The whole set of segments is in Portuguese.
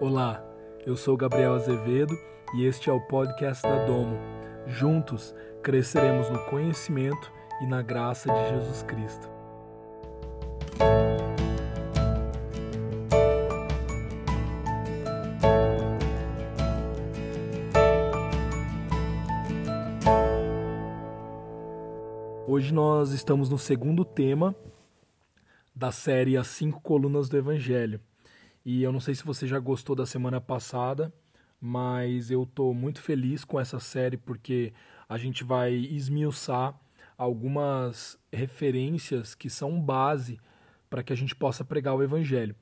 Olá, eu sou Gabriel Azevedo e este é o podcast da Domo. Juntos cresceremos no conhecimento e na graça de Jesus Cristo. Hoje nós estamos no segundo tema da série As Cinco Colunas do Evangelho. E eu não sei se você já gostou da semana passada, mas eu estou muito feliz com essa série porque a gente vai esmiuçar algumas referências que são base para que a gente possa pregar o Evangelho.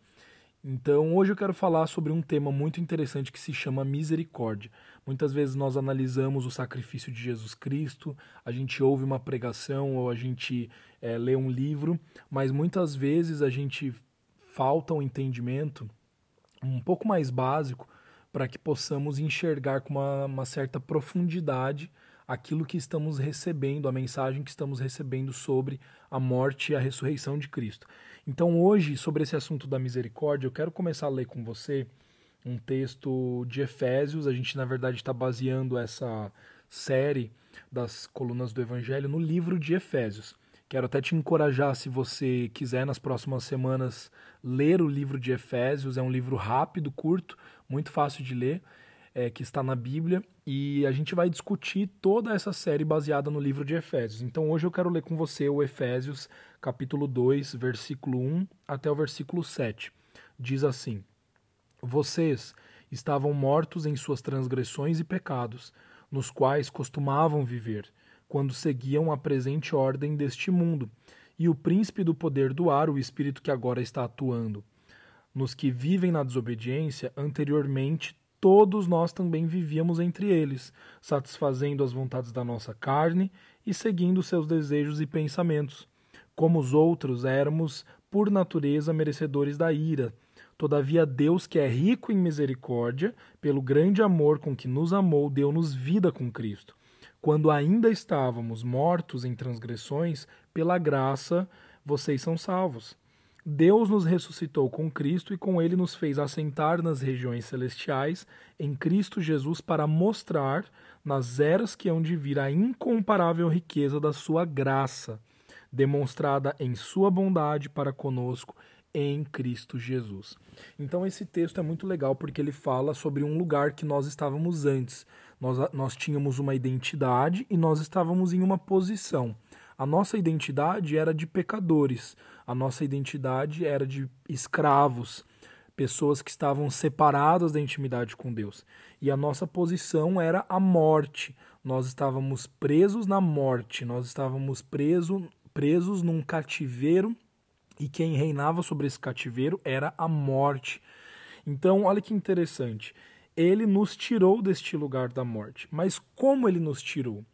Então, hoje eu quero falar sobre um tema muito interessante que se chama misericórdia. Muitas vezes nós analisamos o sacrifício de Jesus Cristo, a gente ouve uma pregação ou a gente é, lê um livro, mas muitas vezes a gente falta um entendimento um pouco mais básico para que possamos enxergar com uma, uma, certa profundidade aquilo que estamos recebendo, a mensagem que estamos recebendo sobre a morte e a ressurreição de Cristo. Então, hoje, sobre esse assunto da misericórdia, eu quero começar a ler com você um texto de Efésios. A gente, na verdade, está baseando essa série das colunas do Evangelho no livro de Efésios. Quero até te encorajar, se você quiser, nas próximas semanas, ler o livro de Efésios. É um livro rápido, curto, muito fácil de ler, é, que está na Bíblia. E a gente vai discutir toda essa série baseada no livro de Efésios. Então hoje eu quero ler com você o Efésios, capítulo 2, versículo 1 até o versículo 7. Diz assim: Vocês estavam mortos em suas transgressões e pecados, nos quais costumavam viver quando seguiam a presente ordem deste mundo, e o príncipe do poder do ar, o espírito que agora está atuando. Nos que vivem na desobediência, anteriormente todos nós também vivíamos entre eles, satisfazendo as vontades da nossa carne e seguindo seus desejos e pensamentos. Como os outros, éramos, por natureza, merecedores da ira. Todavia, Deus, que é rico em misericórdia, pelo grande amor com que nos amou, deu-nos vida com Cristo quando ainda estávamos mortos em transgressões, pela graça vocês são salvos. Deus nos ressuscitou com Cristo e com ele nos fez assentar nas regiões celestiais em Cristo Jesus para mostrar nas eras que hão de vir a incomparável riqueza da sua graça, demonstrada em sua bondade para conosco em Cristo Jesus. Então esse texto é muito legal porque ele fala sobre um lugar que nós estávamos antes nós, nós tínhamos uma identidade e nós estávamos em uma posição. A nossa identidade era de pecadores, a nossa identidade era de escravos, pessoas que estavam separadas da intimidade com Deus. E a nossa posição era a morte. Nós estávamos presos na morte, nós estávamos preso, presos num cativeiro e quem reinava sobre esse cativeiro era a morte. Então, olha que interessante ele nos tirou deste lugar da morte. Mas como ele nos tirou?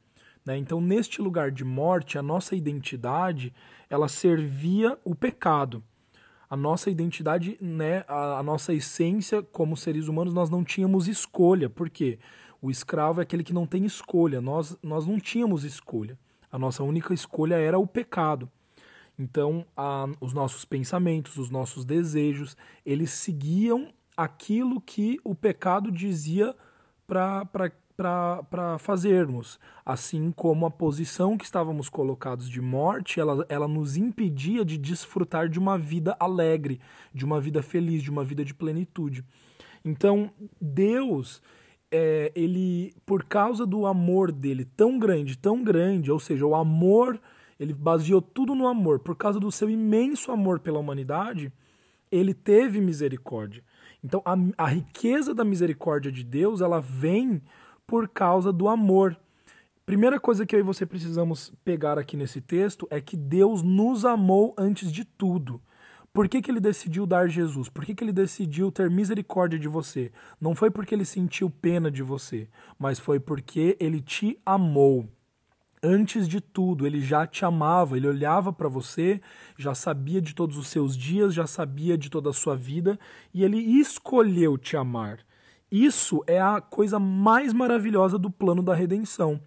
Né? Então, neste lugar de morte, a nossa identidade ela servia o pecado. A nossa identidade, né, a, a nossa essência como seres humanos, nós não tínhamos escolha. Por quê? O escravo é aquele que não tem escolha. Nós, nós não tínhamos escolha. A nossa única escolha era o pecado. Então, a, os nossos pensamentos, os nossos desejos, eles seguiam aquilo que o pecado dizia para fazermos. Assim como a posição que estávamos colocados de morte, ela, ela nos impedia de desfrutar de uma vida alegre, de uma vida feliz, de uma vida de plenitude. Então, Deus, é, ele, por causa do amor dele tão grande, tão grande, ou seja, o amor, ele baseou tudo no amor, por causa do seu imenso amor pela humanidade, ele teve misericórdia. Então, a, a riqueza da misericórdia de Deus, ela vem por causa do amor. Primeira coisa que eu e você precisamos pegar aqui nesse texto é que Deus nos amou antes de tudo. Por que, que ele decidiu dar Jesus? Por que, que ele decidiu ter misericórdia de você? Não foi porque ele sentiu pena de você, mas foi porque ele te amou. Antes de tudo, ele já te amava, ele olhava para você, já sabia de todos os seus dias, já sabia de toda a sua vida e ele escolheu te amar. Isso é a coisa mais maravilhosa do plano da redenção.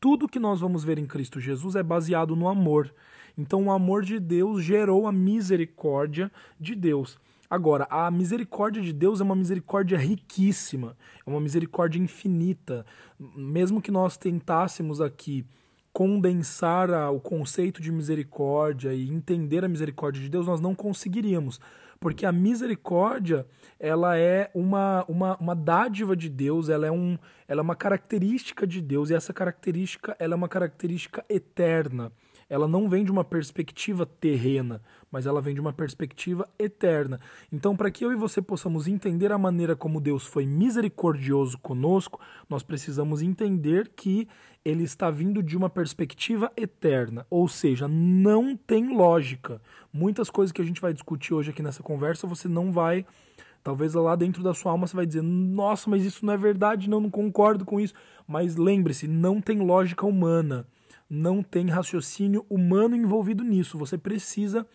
Tudo que nós vamos ver em Cristo Jesus é baseado no amor. Então, o amor de Deus gerou a misericórdia de Deus. Agora, a misericórdia de Deus é uma misericórdia riquíssima, é uma misericórdia infinita. Mesmo que nós tentássemos aqui condensar o conceito de misericórdia e entender a misericórdia de Deus, nós não conseguiríamos porque a misericórdia ela é uma, uma, uma dádiva de Deus, ela é, um, ela é uma característica de Deus, e essa característica ela é uma característica eterna. Ela não vem de uma perspectiva terrena, mas ela vem de uma perspectiva eterna. Então, para que eu e você possamos entender a maneira como Deus foi misericordioso conosco, nós precisamos entender que ele está vindo de uma perspectiva eterna, ou seja, não tem lógica. Muitas coisas que a gente vai discutir hoje aqui nessa conversa, você não vai Talvez lá dentro da sua alma você vai dizer: "Nossa, mas isso não é verdade, não, não concordo com isso". Mas lembre-se, não tem lógica humana, não tem raciocínio humano envolvido nisso. Você precisa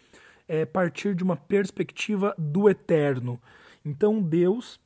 é, partir de uma perspectiva do eterno. Então Deus,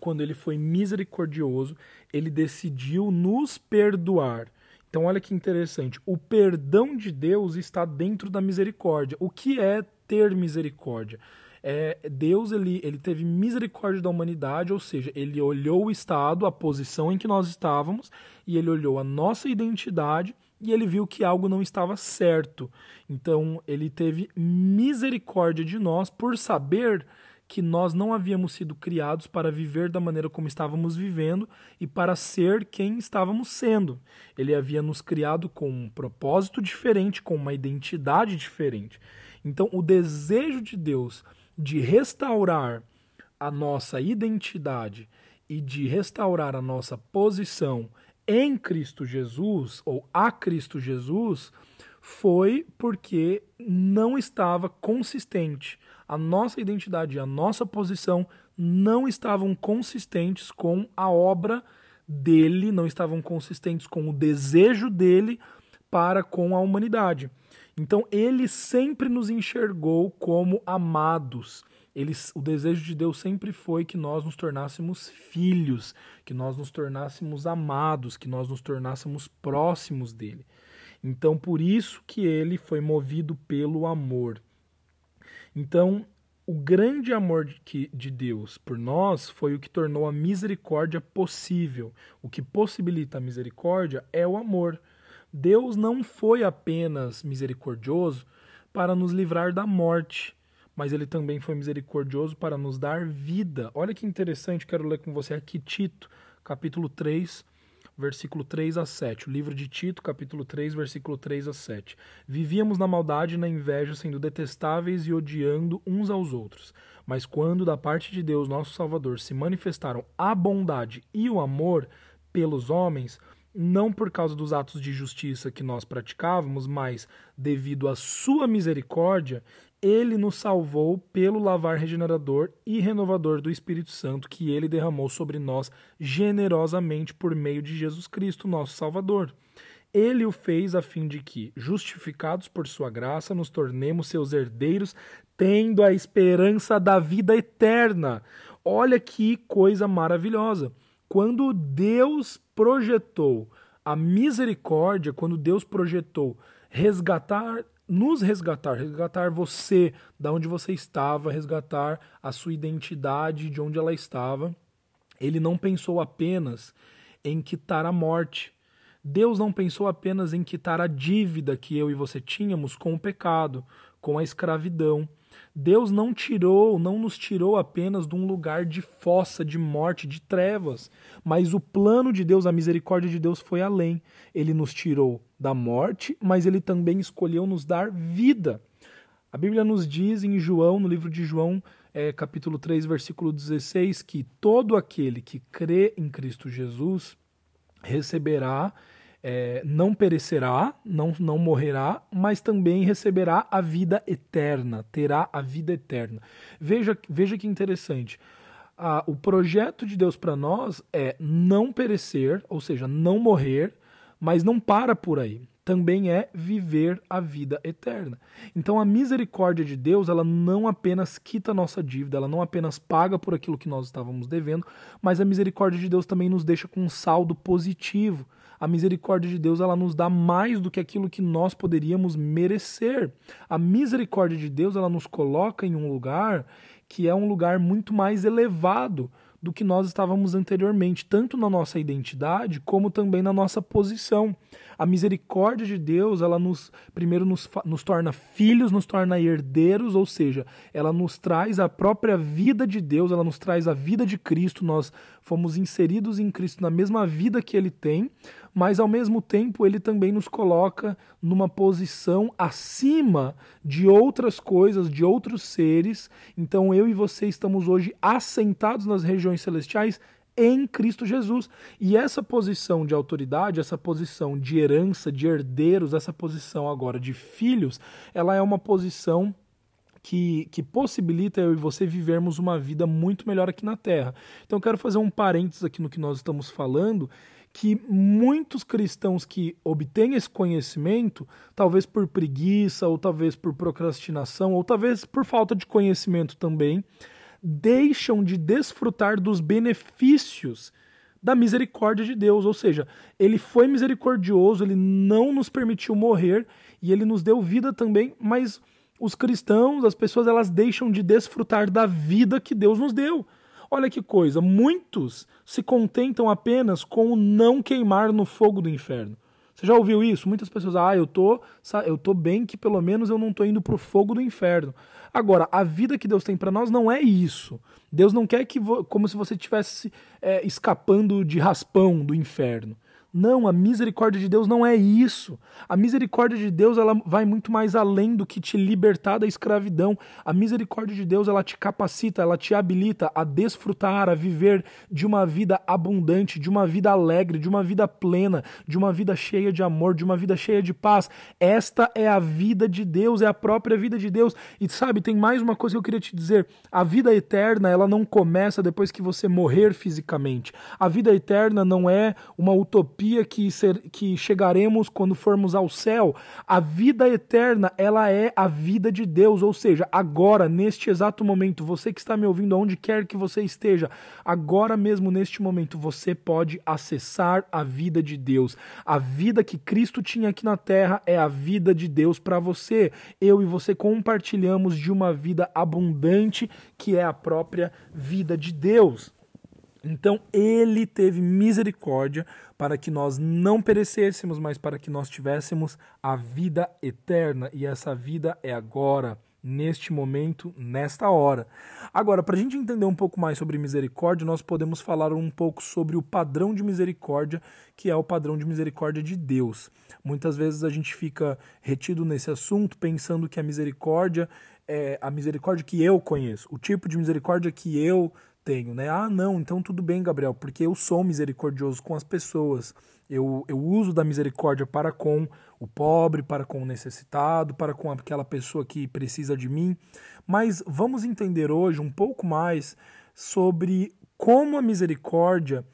quando ele foi misericordioso, ele decidiu nos perdoar. Então, olha que interessante. O perdão de Deus está dentro da misericórdia. O que é ter misericórdia? É, Deus ele, ele teve misericórdia da humanidade, ou seja, ele olhou o estado, a posição em que nós estávamos, e ele olhou a nossa identidade e ele viu que algo não estava certo. Então, ele teve misericórdia de nós por saber que nós não havíamos sido criados para viver da maneira como estávamos vivendo e para ser quem estávamos sendo. Ele havia nos criado com um propósito diferente, com uma identidade diferente. Então, o desejo de Deus de restaurar a nossa identidade e de restaurar a nossa posição em Cristo Jesus ou a Cristo Jesus foi porque não estava consistente a nossa identidade e a nossa posição não estavam consistentes com a obra dele, não estavam consistentes com o desejo dele para com a humanidade. Então ele sempre nos enxergou como amados. Ele, o desejo de Deus sempre foi que nós nos tornássemos filhos, que nós nos tornássemos amados, que nós nos tornássemos próximos dele. Então por isso que ele foi movido pelo amor. Então, o grande amor de, de Deus por nós foi o que tornou a misericórdia possível. O que possibilita a misericórdia é o amor. Deus não foi apenas misericordioso para nos livrar da morte, mas ele também foi misericordioso para nos dar vida. Olha que interessante, quero ler com você aqui Tito, capítulo 3, versículo 3 a 7. O livro de Tito, capítulo 3, versículo 3 a 7. Vivíamos na maldade e na inveja, sendo detestáveis e odiando uns aos outros. Mas quando da parte de Deus, nosso Salvador, se manifestaram a bondade e o amor pelos homens, não por causa dos atos de justiça que nós praticávamos, mas devido à sua misericórdia, ele nos salvou pelo lavar regenerador e renovador do Espírito Santo que ele derramou sobre nós generosamente por meio de Jesus Cristo, nosso Salvador. Ele o fez a fim de que, justificados por sua graça, nos tornemos seus herdeiros, tendo a esperança da vida eterna. Olha que coisa maravilhosa. Quando Deus projetou a misericórdia, quando Deus projetou resgatar nos resgatar, resgatar você da onde você estava, resgatar a sua identidade de onde ela estava. Ele não pensou apenas em quitar a morte. Deus não pensou apenas em quitar a dívida que eu e você tínhamos com o pecado, com a escravidão. Deus não tirou, não nos tirou apenas de um lugar de fossa, de morte, de trevas, mas o plano de Deus, a misericórdia de Deus foi além. Ele nos tirou da morte, mas ele também escolheu nos dar vida. A Bíblia nos diz em João, no livro de João, é, capítulo 3, versículo 16, que todo aquele que crê em Cristo Jesus receberá é, não perecerá, não, não morrerá, mas também receberá a vida eterna, terá a vida eterna. Veja, veja que interessante. Ah, o projeto de Deus para nós é não perecer, ou seja, não morrer, mas não para por aí. Também é viver a vida eterna. Então a misericórdia de Deus, ela não apenas quita a nossa dívida, ela não apenas paga por aquilo que nós estávamos devendo, mas a misericórdia de Deus também nos deixa com um saldo positivo a misericórdia de Deus ela nos dá mais do que aquilo que nós poderíamos merecer. A misericórdia de Deus ela nos coloca em um lugar que é um lugar muito mais elevado do que nós estávamos anteriormente, tanto na nossa identidade como também na nossa posição. A misericórdia de Deus, ela nos primeiro nos, nos torna filhos, nos torna herdeiros, ou seja, ela nos traz a própria vida de Deus, ela nos traz a vida de Cristo, nós fomos inseridos em Cristo na mesma vida que ele tem, mas ao mesmo tempo ele também nos coloca numa posição acima de outras coisas, de outros seres. Então eu e você estamos hoje assentados nas regiões celestiais em Cristo Jesus. E essa posição de autoridade, essa posição de herança, de herdeiros, essa posição agora de filhos, ela é uma posição que, que possibilita eu e você vivermos uma vida muito melhor aqui na Terra. Então eu quero fazer um parênteses aqui no que nós estamos falando que muitos cristãos que obtêm esse conhecimento, talvez por preguiça, ou talvez por procrastinação, ou talvez por falta de conhecimento também, deixam de desfrutar dos benefícios da misericórdia de Deus. Ou seja, ele foi misericordioso, ele não nos permitiu morrer e ele nos deu vida também, mas os cristãos, as pessoas, elas deixam de desfrutar da vida que Deus nos deu. Olha que coisa, muitos se contentam apenas com o não queimar no fogo do inferno. Você já ouviu isso? Muitas pessoas, ah, eu tô, eu tô bem que pelo menos eu não tô indo pro fogo do inferno. Agora, a vida que Deus tem para nós não é isso. Deus não quer que, como se você estivesse é, escapando de raspão do inferno. Não, a misericórdia de Deus não é isso. A misericórdia de Deus ela vai muito mais além do que te libertar da escravidão. A misericórdia de Deus ela te capacita, ela te habilita a desfrutar, a viver de uma vida abundante, de uma vida alegre, de uma vida plena, de uma vida cheia de amor, de uma vida cheia de paz. Esta é a vida de Deus, é a própria vida de Deus. E sabe, tem mais uma coisa que eu queria te dizer. A vida eterna, ela não começa depois que você morrer fisicamente. A vida eterna não é uma utopia utopia que, ser, que chegaremos quando formos ao céu. A vida eterna, ela é a vida de Deus, ou seja, agora, neste exato momento, você que está me ouvindo, aonde quer que você esteja, agora mesmo neste momento, você pode acessar a vida de Deus. A vida que Cristo tinha aqui na terra é a vida de Deus para você. Eu e você compartilhamos de uma vida abundante que é a própria vida de Deus. Então ele teve misericórdia para que nós não perecêssemos, mas para que nós tivéssemos a vida eterna. E essa vida é agora, neste momento, nesta hora. Agora, para a gente entender um pouco mais sobre misericórdia, nós podemos falar um pouco sobre o padrão de misericórdia, que é o padrão de misericórdia de Deus. Muitas vezes a gente fica retido nesse assunto, pensando que a misericórdia é a misericórdia que eu conheço, o tipo de misericórdia que eu tenho, né? Ah, não, então tudo bem, Gabriel, porque eu sou misericordioso com as pessoas. Eu, eu uso da misericórdia para com o pobre, para com o necessitado, para com aquela pessoa que precisa de mim. Mas vamos entender hoje um pouco mais sobre como a misericórdia,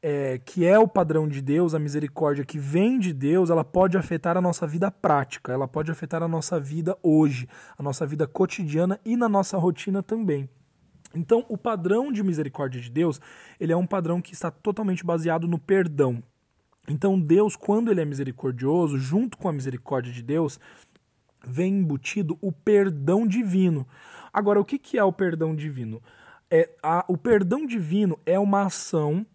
é, que é o padrão de Deus, a misericórdia que vem de Deus, ela pode afetar a nossa vida prática, ela pode afetar a nossa vida hoje, a nossa vida cotidiana e na nossa rotina também. Então, o padrão de misericórdia de Deus, ele é um padrão que está totalmente baseado no perdão. Então, Deus, quando ele é misericordioso, junto com a misericórdia de Deus, vem embutido o perdão divino. Agora, o que, que é o perdão divino? É, a, o perdão divino é uma ação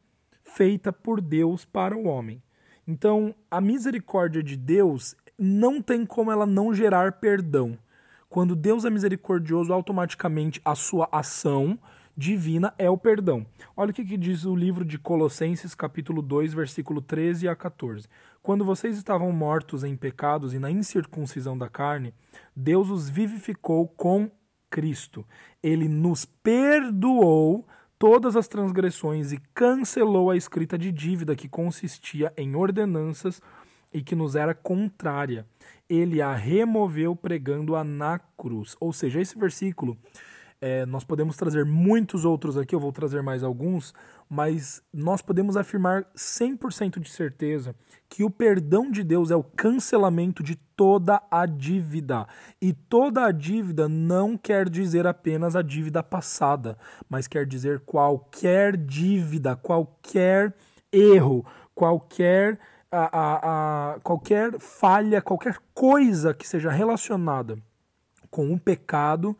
feita por Deus para o homem. Então, a misericórdia de Deus não tem como ela não gerar perdão. Quando Deus é misericordioso, automaticamente a sua ação divina é o perdão. Olha o que, que, diz o livro de Colossenses, capítulo 2, versículo 13 a 14. Quando vocês estavam mortos em pecados e na incircuncisão da carne, Deus os vivificou com Cristo. Ele nos perdoou todas as transgressões e cancelou a escrita de dívida que consistia em ordenanças e que nos era contrária ele a removeu pregando-a na cruz. Ou seja, esse versículo, é, nós podemos trazer muitos outros aqui, eu vou trazer mais alguns, mas nós podemos afirmar 100% de certeza que o perdão de Deus é o cancelamento de toda a dívida. E toda a dívida não quer dizer apenas a dívida passada, mas quer dizer qualquer dívida, qualquer erro, qualquer a, a, a qualquer falha, qualquer coisa que seja relacionada com o pecado,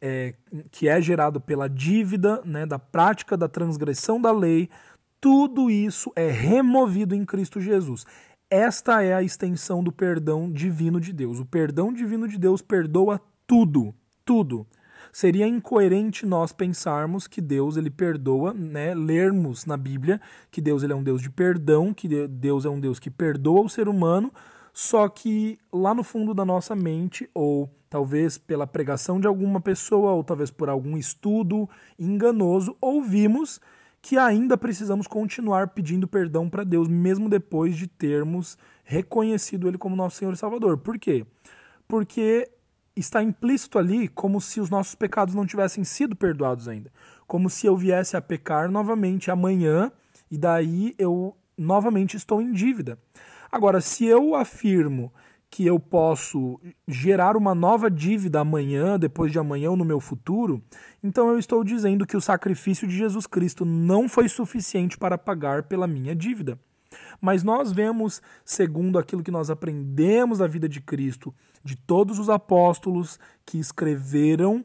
é, que é gerado pela dívida, né, da prática da transgressão da lei, tudo isso é removido em Cristo Jesus. Esta é a extensão do perdão divino de Deus. O perdão divino de Deus perdoa tudo, tudo. Seria incoerente nós pensarmos que Deus ele perdoa, né? Lermos na Bíblia que Deus ele é um Deus de perdão, que Deus é um Deus que perdoa o ser humano, só que lá no fundo da nossa mente, ou talvez pela pregação de alguma pessoa, ou talvez por algum estudo enganoso, ouvimos que ainda precisamos continuar pedindo perdão para Deus, mesmo depois de termos reconhecido Ele como nosso Senhor e Salvador. Por quê? Porque está implícito ali como se os nossos pecados não tivessem sido perdoados ainda. Como se eu viesse a pecar novamente amanhã e daí eu novamente estou em dívida. Agora, se eu afirmo que eu posso gerar uma nova dívida amanhã, depois de amanhã ou no meu futuro, então eu estou dizendo que o sacrifício de Jesus Cristo não foi suficiente para pagar pela minha dívida. Mas nós vemos, segundo aquilo que nós aprendemos da vida de Cristo, de todos os apóstolos que escreveram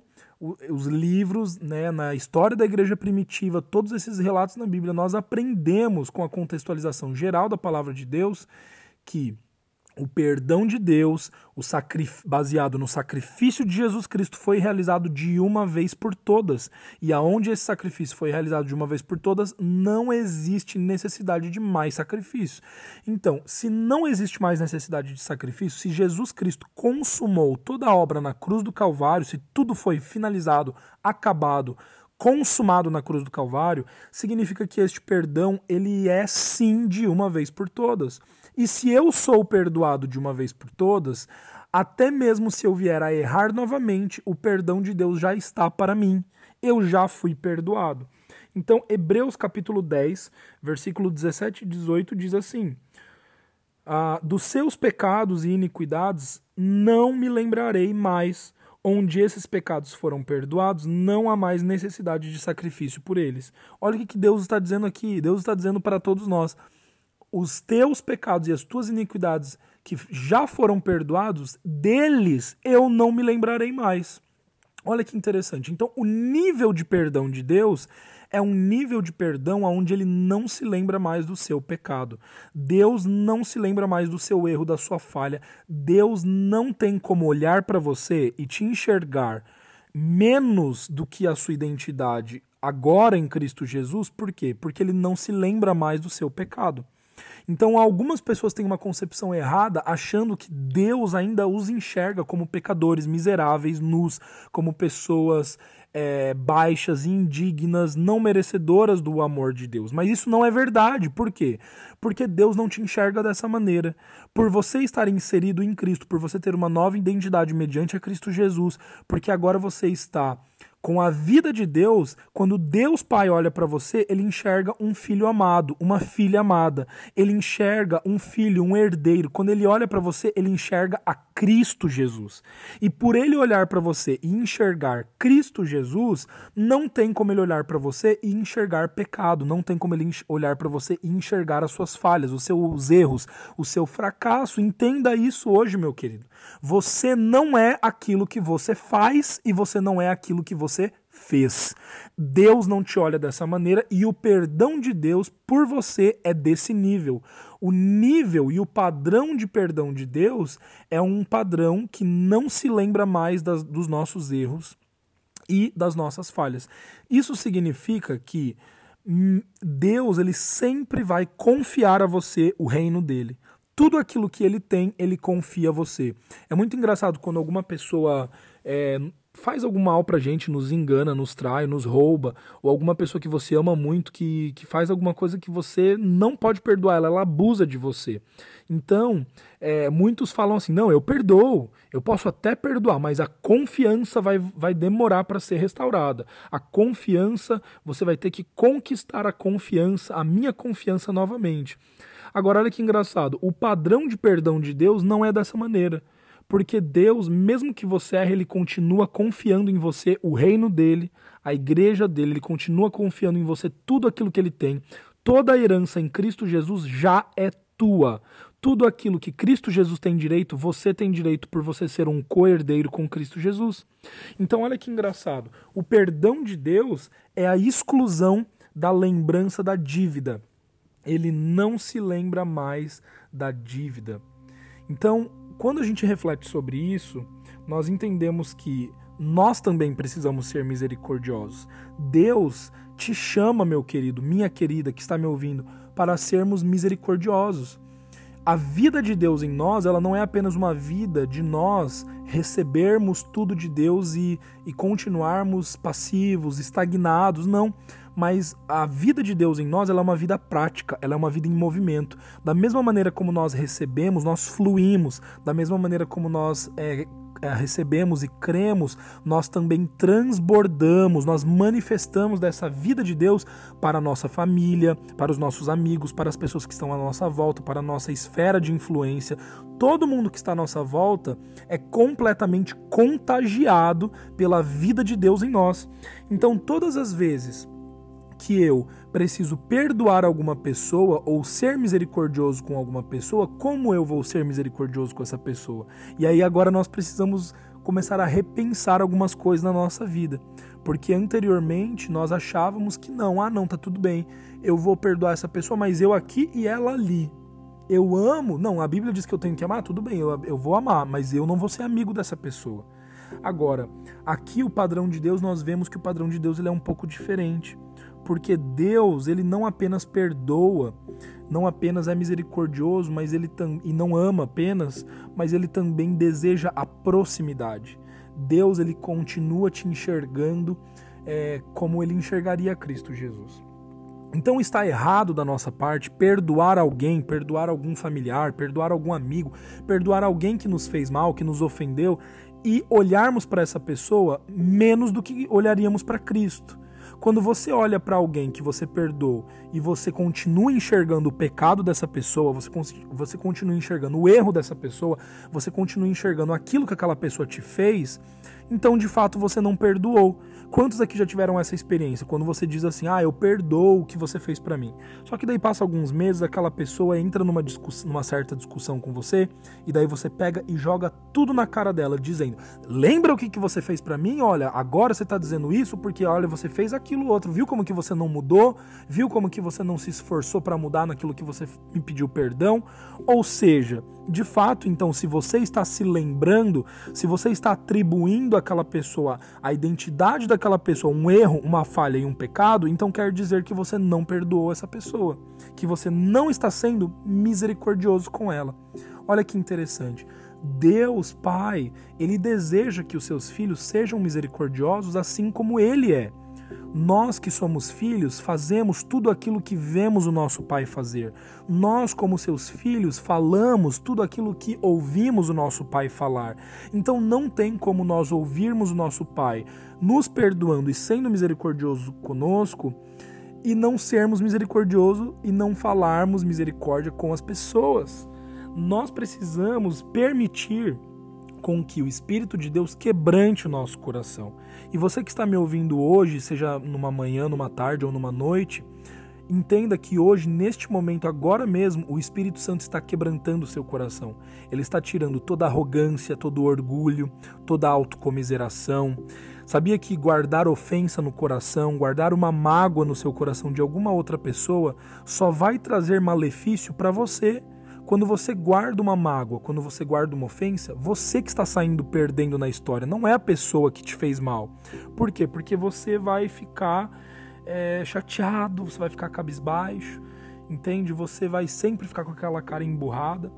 os livros, né, na história da igreja primitiva, todos esses relatos na Bíblia, nós aprendemos com a contextualização geral da palavra de Deus que o perdão de Deus, baseado no sacrifício de Jesus Cristo, foi realizado de uma vez por todas. E aonde esse sacrifício foi realizado de uma vez por todas, não existe necessidade de mais sacrifício. Então, se não existe mais necessidade de sacrifício, se Jesus Cristo consumou toda a obra na cruz do Calvário, se tudo foi finalizado, acabado, consumado na cruz do Calvário, significa que este perdão ele é sim de uma vez por todas. E se eu sou perdoado de uma vez por todas, até mesmo se eu vier a errar novamente, o perdão de Deus já está para mim. Eu já fui perdoado. Então, Hebreus capítulo 10, versículo 17 e 18 diz assim: ah, Dos seus pecados e iniquidades não me lembrarei mais. Onde esses pecados foram perdoados, não há mais necessidade de sacrifício por eles. Olha o que Deus está dizendo aqui. Deus está dizendo para todos nós: os teus pecados e as tuas iniquidades que já foram perdoados, deles eu não me lembrarei mais. Olha que interessante. Então, o nível de perdão de Deus é um nível de perdão onde ele não se lembra mais do seu pecado. Deus não se lembra mais do seu erro, da sua falha. Deus não tem como olhar para você e te enxergar menos do que a sua identidade agora em Cristo Jesus. Por quê? Porque ele não se lembra mais do seu pecado. Então, algumas pessoas têm uma concepção errada, achando que Deus ainda os enxerga como pecadores miseráveis, nus, como pessoas é, baixas, indignas, não merecedoras do amor de Deus. Mas isso não é verdade. Por quê? Porque Deus não te enxerga dessa maneira. Por você estar inserido em Cristo, por você ter uma nova identidade mediante a Cristo Jesus, porque agora você está com a vida de Deus, quando Deus Pai olha para você, ele enxerga um filho amado, uma filha amada. Ele enxerga um filho, um herdeiro. Quando ele olha para você, ele enxerga a Cristo Jesus. E por ele olhar para você e enxergar Cristo Jesus, não tem como ele olhar para você e enxergar pecado, não tem como ele olhar para você e enxergar as suas falhas, os seus erros, o seu fracasso. Entenda isso hoje, meu querido. Você não é aquilo que você faz e você não é aquilo que você fez. Deus não te olha dessa maneira e o perdão de Deus por você é desse nível. O nível e o padrão de perdão de Deus é um padrão que não se lembra mais das, dos nossos erros e das nossas falhas. Isso significa que hum, Deus ele sempre vai confiar a você o reino dele tudo aquilo que ele tem, ele confia a você. É muito engraçado quando alguma pessoa é, faz algum mal pra gente, nos engana, nos trai, nos rouba, ou alguma pessoa que você ama muito que, que faz alguma coisa que você não pode perdoar, ela, ela abusa de você. Então, é, muitos falam assim: não, eu perdoo, eu posso até perdoar, mas a confiança vai, vai demorar para ser restaurada. A confiança, você vai ter que conquistar a confiança, a minha confiança novamente. Agora, olha que engraçado: o padrão de perdão de Deus não é dessa maneira. Porque Deus, mesmo que você erre, ele continua confiando em você, o reino dele, a igreja dele, ele continua confiando em você tudo aquilo que ele tem. Toda a herança em Cristo Jesus já é tua. tudo aquilo que Cristo Jesus tem direito, você tem direito por você ser um co-herdeiro com Cristo Jesus. Então, olha que engraçado. O perdão de Deus é a exclusão da lembrança da dívida. Ele não se lembra mais da dívida. Então, quando a gente reflete sobre isso, nós entendemos que nós também precisamos ser misericordiosos. Deus te chama, meu querido, minha querida que está me ouvindo, para sermos misericordiosos. A vida de Deus em nós, ela não é apenas uma vida de nós recebermos tudo de Deus e, e continuarmos passivos, estagnados, não mas a vida de Deus em nós ela é uma vida prática, ela é uma vida em movimento. Da mesma maneira como nós recebemos, nós fluímos. Da mesma maneira como nós é, é, recebemos e cremos, nós também transbordamos, nós manifestamos dessa vida de Deus para a nossa família, para os nossos amigos, para as pessoas que estão à nossa volta, para a nossa esfera de influência. Todo mundo que está à nossa volta é completamente contagiado pela vida de Deus em nós. Então, todas as vezes que eu preciso perdoar alguma pessoa ou ser misericordioso com alguma pessoa, como eu vou ser misericordioso com essa pessoa? E aí agora nós precisamos começar a repensar algumas coisas na nossa vida. Porque anteriormente nós achávamos que não, ah não, tá tudo bem, eu vou perdoar essa pessoa, mas eu aqui e ela ali. Eu amo, não, a Bíblia diz que eu tenho que amar, tudo bem, eu, eu vou amar, mas eu não vou ser amigo dessa pessoa. Agora, aqui o padrão de Deus, nós vemos que o padrão de Deus ele é um pouco diferente porque Deus ele não apenas perdoa, não apenas é misericordioso, mas ele e não ama apenas, mas ele também deseja a proximidade. Deus ele continua te enxergando é, como ele enxergaria Cristo Jesus. Então está errado da nossa parte perdoar alguém, perdoar algum familiar, perdoar algum amigo, perdoar alguém que nos fez mal, que nos ofendeu e olharmos para essa pessoa menos do que olharíamos para Cristo. Quando você olha para alguém que você perdoou e você continua enxergando o pecado dessa pessoa, você, você continua enxergando o erro dessa pessoa, você continua enxergando aquilo que aquela pessoa te fez, então de fato você não perdoou. Quantos aqui já tiveram essa experiência? Quando você diz assim, ah, eu perdoo o que você fez para mim. Só que daí passa alguns meses, aquela pessoa entra numa, numa certa discussão com você, e daí você pega e joga tudo na cara dela, dizendo: Lembra o que, que você fez para mim? Olha, agora você tá dizendo isso porque, olha, você fez aquilo outro. Viu como que você não mudou? Viu como que você não se esforçou para mudar naquilo que você me pediu perdão? Ou seja, de fato, então, se você está se lembrando, se você está atribuindo àquela pessoa a identidade daquela pessoa, um erro, uma falha e um pecado, então quer dizer que você não perdoou essa pessoa, que você não está sendo misericordioso com ela. Olha que interessante. Deus, Pai, ele deseja que os seus filhos sejam misericordiosos assim como ele é. Nós que somos filhos fazemos tudo aquilo que vemos o nosso pai fazer. Nós, como seus filhos, falamos tudo aquilo que ouvimos o nosso pai falar. Então não tem como nós ouvirmos o nosso pai nos perdoando e sendo misericordioso conosco e não sermos misericordiosos e não falarmos misericórdia com as pessoas. Nós precisamos permitir com que o Espírito de Deus quebrante o nosso coração. E você que está me ouvindo hoje, seja numa manhã, numa tarde ou numa noite, entenda que hoje, neste momento, agora mesmo, o Espírito Santo está quebrantando o seu coração. Ele está tirando toda arrogância, todo orgulho, toda autocomiseração. Sabia que guardar ofensa no coração, guardar uma mágoa no seu coração de alguma outra pessoa, só vai trazer malefício para você quando você guarda uma mágoa, quando você guarda uma ofensa, você que está saindo perdendo na história, não é a pessoa que te fez mal. Por quê? Porque você vai ficar é, chateado, você vai ficar cabisbaixo, entende? Você vai sempre ficar com aquela cara emburrada.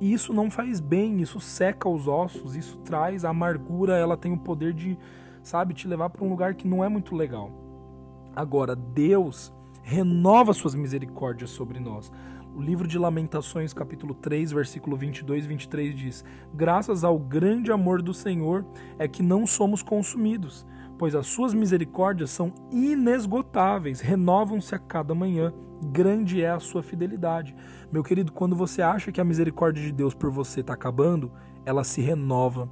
E isso não faz bem, isso seca os ossos, isso traz a amargura, ela tem o poder de, sabe, te levar para um lugar que não é muito legal. Agora, Deus renova suas misericórdias sobre nós. O livro de Lamentações, capítulo 3, versículo 22 e 23 diz: Graças ao grande amor do Senhor é que não somos consumidos, pois as suas misericórdias são inesgotáveis, renovam-se a cada manhã. Grande é a sua fidelidade. Meu querido, quando você acha que a misericórdia de Deus por você está acabando, ela se renova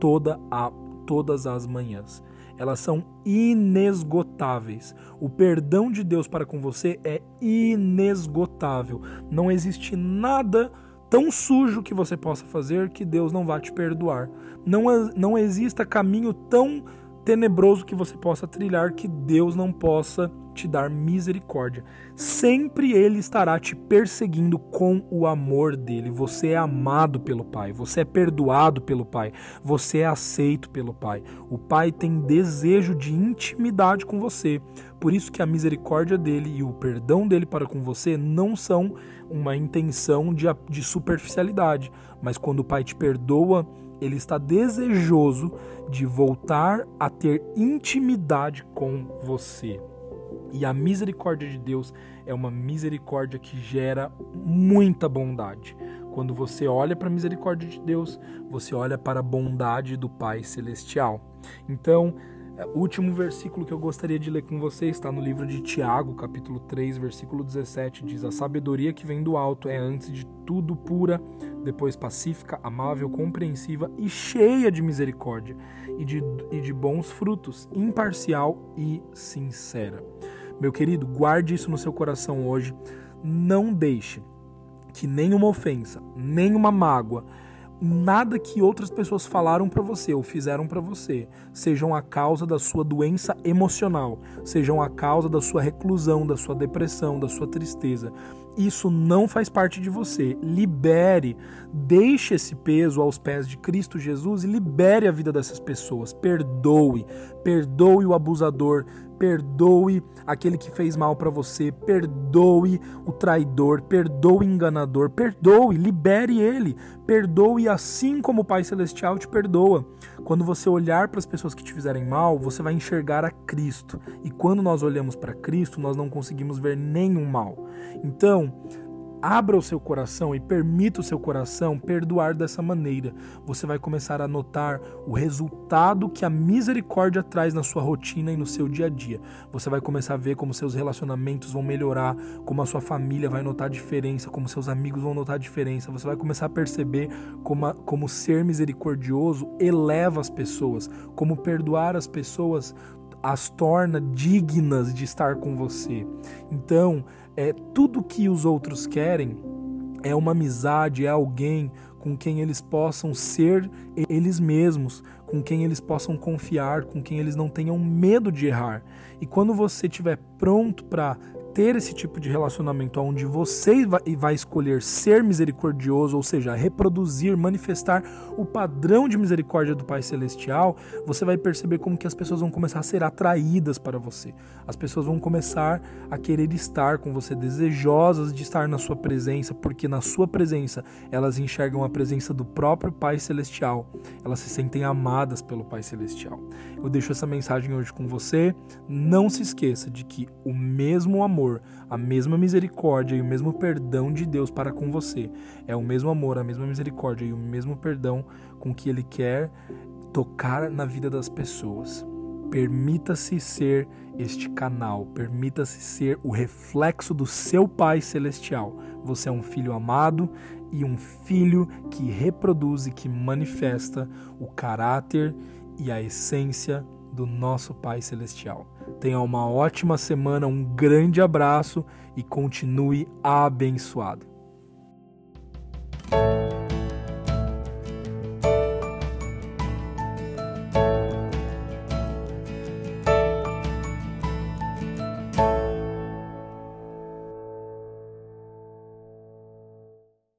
toda a, todas as manhãs elas são inesgotáveis. O perdão de Deus para com você é inesgotável. Não existe nada tão sujo que você possa fazer que Deus não vai te perdoar. Não, não exista caminho tão tenebroso que você possa trilhar que Deus não possa te dar misericórdia. Sempre Ele estará te perseguindo com o amor dele. Você é amado pelo Pai, você é perdoado pelo Pai, você é aceito pelo Pai. O Pai tem desejo de intimidade com você. Por isso que a misericórdia dele e o perdão dele para com você não são uma intenção de, de superficialidade, mas quando o Pai te perdoa, ele está desejoso de voltar a ter intimidade com você. E a misericórdia de Deus é uma misericórdia que gera muita bondade. Quando você olha para a misericórdia de Deus, você olha para a bondade do Pai Celestial. Então, é, o último versículo que eu gostaria de ler com você está no livro de Tiago, capítulo 3, versículo 17. Diz: A sabedoria que vem do alto é antes de tudo pura, depois pacífica, amável, compreensiva e cheia de misericórdia e de, e de bons frutos, imparcial e sincera. Meu querido, guarde isso no seu coração hoje. Não deixe que nenhuma ofensa, nenhuma mágoa, nada que outras pessoas falaram para você ou fizeram para você sejam a causa da sua doença emocional, sejam a causa da sua reclusão, da sua depressão, da sua tristeza. Isso não faz parte de você. Libere, deixe esse peso aos pés de Cristo Jesus e libere a vida dessas pessoas. Perdoe, perdoe o abusador, perdoe aquele que fez mal para você, perdoe o traidor, perdoe o enganador, perdoe, libere ele, perdoe assim como o Pai Celestial te perdoa. Quando você olhar para as pessoas que te fizerem mal, você vai enxergar a Cristo. E quando nós olhamos para Cristo, nós não conseguimos ver nenhum mal. Então, Abra o seu coração e permita o seu coração perdoar dessa maneira. Você vai começar a notar o resultado que a misericórdia traz na sua rotina e no seu dia a dia. Você vai começar a ver como seus relacionamentos vão melhorar, como a sua família vai notar diferença, como seus amigos vão notar diferença. Você vai começar a perceber como, a, como ser misericordioso eleva as pessoas, como perdoar as pessoas as torna dignas de estar com você. Então, é tudo que os outros querem é uma amizade, é alguém com quem eles possam ser eles mesmos, com quem eles possam confiar, com quem eles não tenham medo de errar. E quando você estiver pronto para ter esse tipo de relacionamento onde você vai escolher ser misericordioso, ou seja, reproduzir, manifestar o padrão de misericórdia do Pai Celestial, você vai perceber como que as pessoas vão começar a ser atraídas para você. As pessoas vão começar a querer estar com você, desejosas de estar na sua presença, porque na sua presença elas enxergam a presença do próprio Pai Celestial. Elas se sentem amadas pelo Pai Celestial. Eu deixo essa mensagem hoje com você. Não se esqueça de que o mesmo amor amor, a mesma misericórdia e o mesmo perdão de Deus para com você. É o mesmo amor, a mesma misericórdia e o mesmo perdão com que Ele quer tocar na vida das pessoas. Permita-se ser este canal, permita-se ser o reflexo do seu Pai Celestial. Você é um filho amado e um filho que reproduz e que manifesta o caráter e a essência do nosso Pai Celestial. Tenha uma ótima semana, um grande abraço e continue abençoado.